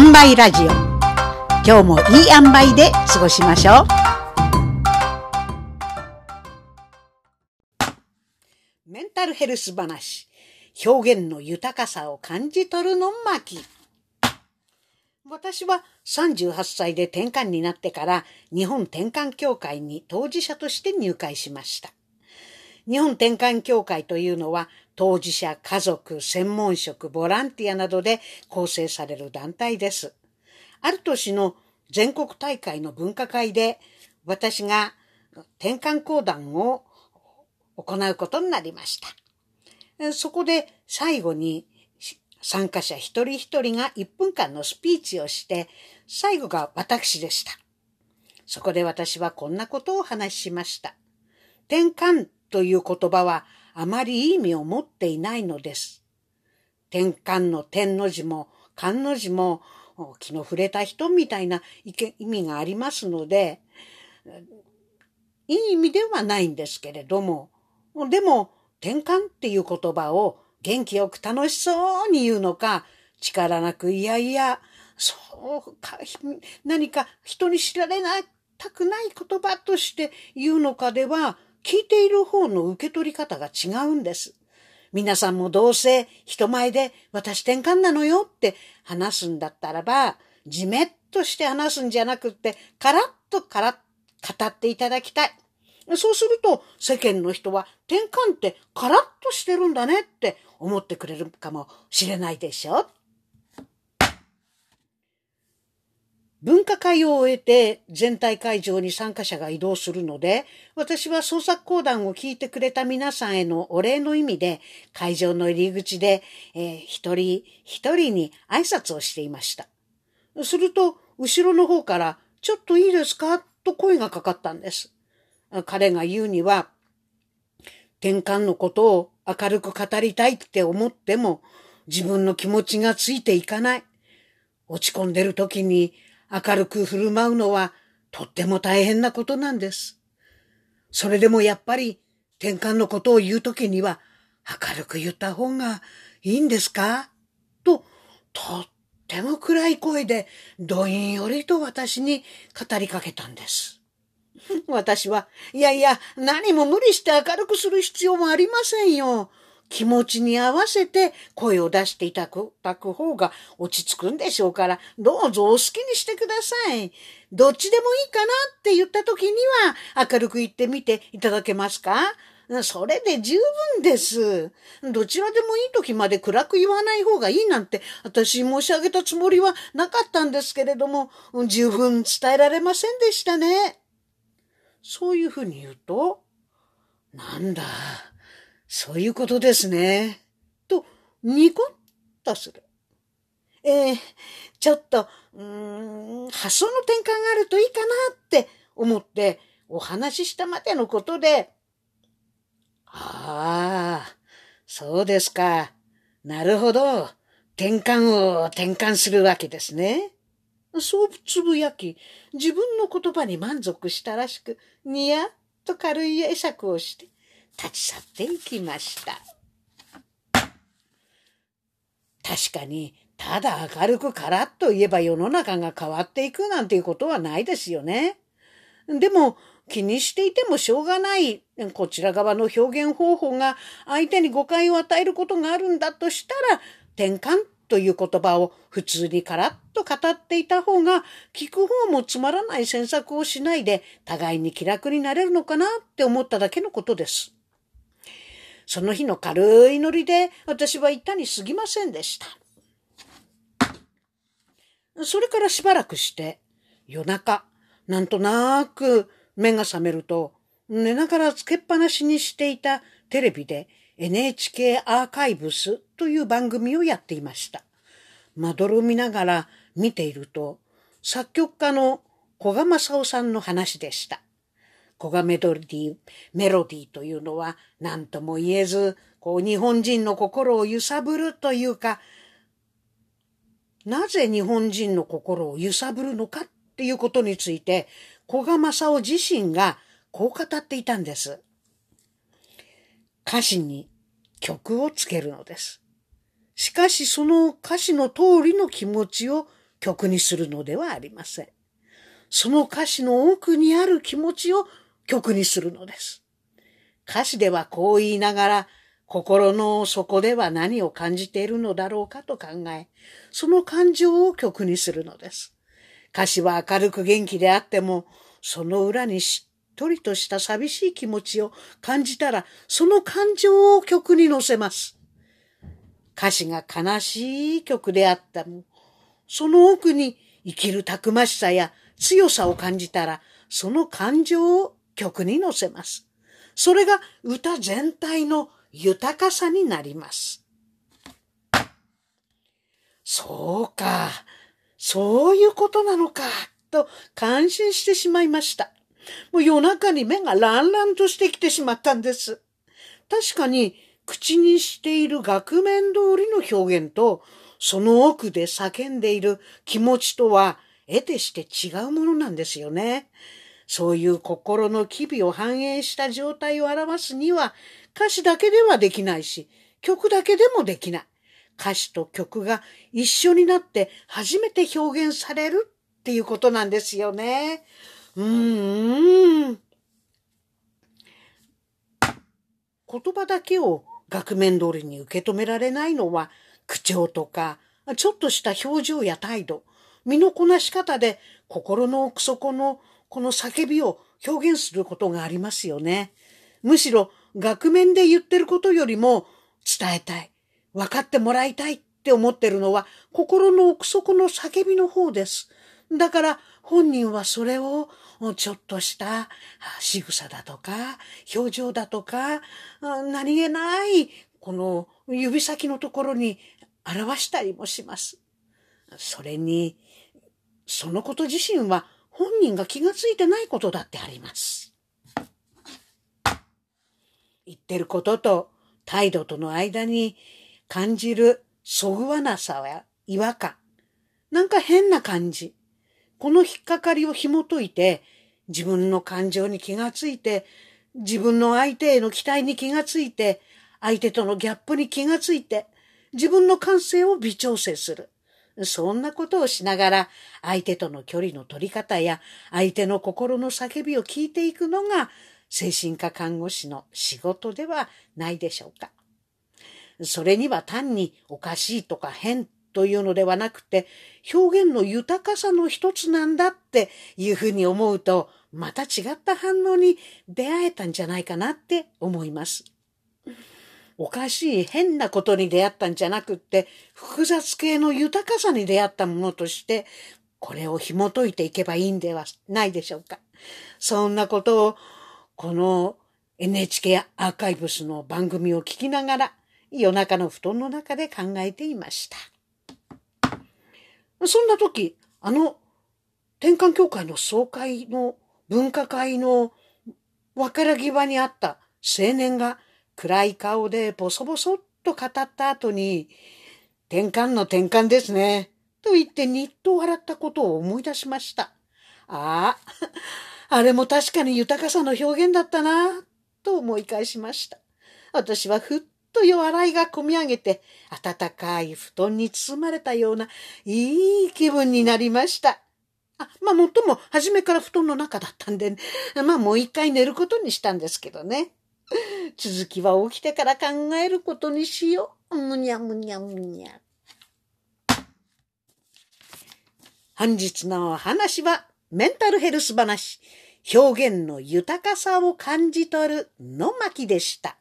塩梅ラジオ。今日もいい塩梅で過ごしましょう。メンタルヘルス話。表現の豊かさを感じ取るの巻。私は38歳で転換になってから日本転換協会に当事者として入会しました。日本転換協会というのは当事者、家族、専門職、ボランティアなどで構成される団体です。ある年の全国大会の分科会で私が転換講談を行うことになりました。そこで最後に参加者一人一人が1分間のスピーチをして、最後が私でした。そこで私はこんなことを話しました。転換という言葉はあまり意味を持っていないのです。転換の天の字も漢の字も気の触れた人みたいな意味がありますので、いい意味ではないんですけれども、でも転換っていう言葉を元気よく楽しそうに言うのか、力なくいやいや、そうか、何か人に知られたくない言葉として言うのかでは、聞いている方の受け取り方が違うんです。皆さんもどうせ人前で私転換なのよって話すんだったらば、じめっとして話すんじゃなくって、カラッとから語っていただきたい。そうすると世間の人は転換ってカラッとしてるんだねって思ってくれるかもしれないでしょ。文化会を終えて全体会場に参加者が移動するので、私は創作講談を聞いてくれた皆さんへのお礼の意味で、会場の入り口で、えー、一人一人に挨拶をしていました。すると、後ろの方から、ちょっといいですか？と声がかかったんです。彼が言うには、転換のことを明るく語りたいって思っても、自分の気持ちがついていかない。落ち込んでる時に明るく振る舞うのはとっても大変なことなんです。それでもやっぱり転換のことを言う時には明るく言った方がいいんですか？と、とっても暗い声でどんよりと私に語りかけたんです。私は、いやいや、何も無理して明るくする必要もありませんよ。気持ちに合わせて声を出していただく方が落ち着くんでしょうから、どうぞお好きにしてください。どっちでもいいかなって言った時には明るく言ってみていただけますか？それで十分です。どちらでもいい時まで暗く言わない方がいいなんて私申し上げたつもりはなかったんですけれども、十分伝えられませんでしたね。そういうふうに言うと、なんだ、そういうことですね。と、ニコッとする。えー、ちょっと、うん、発想の転換があるといいかなって思ってお話ししたまでのことで、ああ、そうですか。なるほど。転換を転換するわけですね。そうつぶやき、自分の言葉に満足したらしく、にやっと軽い会釈をして立ち去っていきました。確かに、ただ明るくカラッと言えば世の中が変わっていくなんていうことはないですよね。でも、気にしていてもしょうがない、こちら側の表現方法が相手に誤解を与えることがあるんだとしたら、転換という言葉を普通にカラッと語っていた方が聞く方もつまらない詮索をしないで互いに気楽になれるのかなって思っただけのことです。その日の軽いノリで私は言ったに過ぎませんでした。それからしばらくして夜中なんとなく目が覚めると寝ながらつけっぱなしにしていたテレビで NHK アーカイブスという番組をやっていました。まどろみながら見ていると、作曲家の古賀正夫さんの話でした。古賀メロディー、メロディーというのは何とも言えず、こう日本人の心を揺さぶるというか、なぜ日本人の心を揺さぶるのかっていうことについて、古賀正夫自身がこう語っていたんです。歌詞に曲をつけるのです。しかしその歌詞の通りの気持ちを曲にするのではありません。その歌詞の奥にある気持ちを曲にするのです。歌詞ではこう言いながら、心の底では何を感じているのだろうかと考え、その感情を曲にするのです。歌詞は明るく元気であっても、その裏にしっとりとした寂しい気持ちを感じたら、その感情を曲に乗せます。歌詞が悲しい曲であったも、その奥に生きるたくましさや強さを感じたら、その感情を曲に乗せます。それが歌全体の豊かさになります。そうか。そういうことなのか、と感心してしまいました。もう夜中に目がランランとしてきてしまったんです。確かに口にしている額面通りの表現と、その奥で叫んでいる気持ちとは、得てして違うものなんですよね。そういう心の機微を反映した状態を表すには、歌詞だけではできないし、曲だけでもできない。歌詞と曲が一緒になって初めて表現されるっていうことなんですよね。うーん。言葉だけを額面通りに受け止められないのは口調とかちょっとした表情や態度、身のこなし方で心の奥底のこの叫びを表現することがありますよね。むしろ額面で言ってることよりも伝えたい。分かってもらいたいって思ってるのは心の奥底の叫びの方です。だから本人はそれをちょっとした仕草だとか表情だとか何気ないこの指先のところに表したりもします。それにそのこと自身は本人が気がついてないことだってあります。言ってることと態度との間に感じるそぐわなさや違和感。なんか変な感じ。この引っかかりを紐解いて、自分の感情に気がついて、自分の相手への期待に気がついて、相手とのギャップに気がついて、自分の感性を微調整する。そんなことをしながら、相手との距離の取り方や、相手の心の叫びを聞いていくのが、精神科看護師の仕事ではないでしょうか。それには単におかしいとか変というのではなくて、表現の豊かさの一つなんだっていうふうに思うと、また違った反応に出会えたんじゃないかなって思います。おかしい変なことに出会ったんじゃなくって、複雑系の豊かさに出会ったものとして、これを紐解いていけばいいんではないでしょうか。そんなことを、この NHK アーカイブスの番組を聞きながら、夜中の布団の中で考えていました。そんな時、あの、転換協会の総会の文化会の別れ際にあった青年が暗い顔でボソボソっと語った後に、転換の転換ですね。と言ってにっと笑ったことを思い出しました。ああ、あれも確かに豊かさの表現だったな、と思い返しました。私はふっと夜笑いがこみ上げて、暖かい布団に包まれたような、いい気分になりました。あ、まあ、もっとも、初めから布団の中だったんで、まあ、もう一回寝ることにしたんですけどね。続きは起きてから考えることにしよう。むにゃむにゃむにゃ。本日のお話は、メンタルヘルス話、表現の豊かさを感じ取るの巻でした。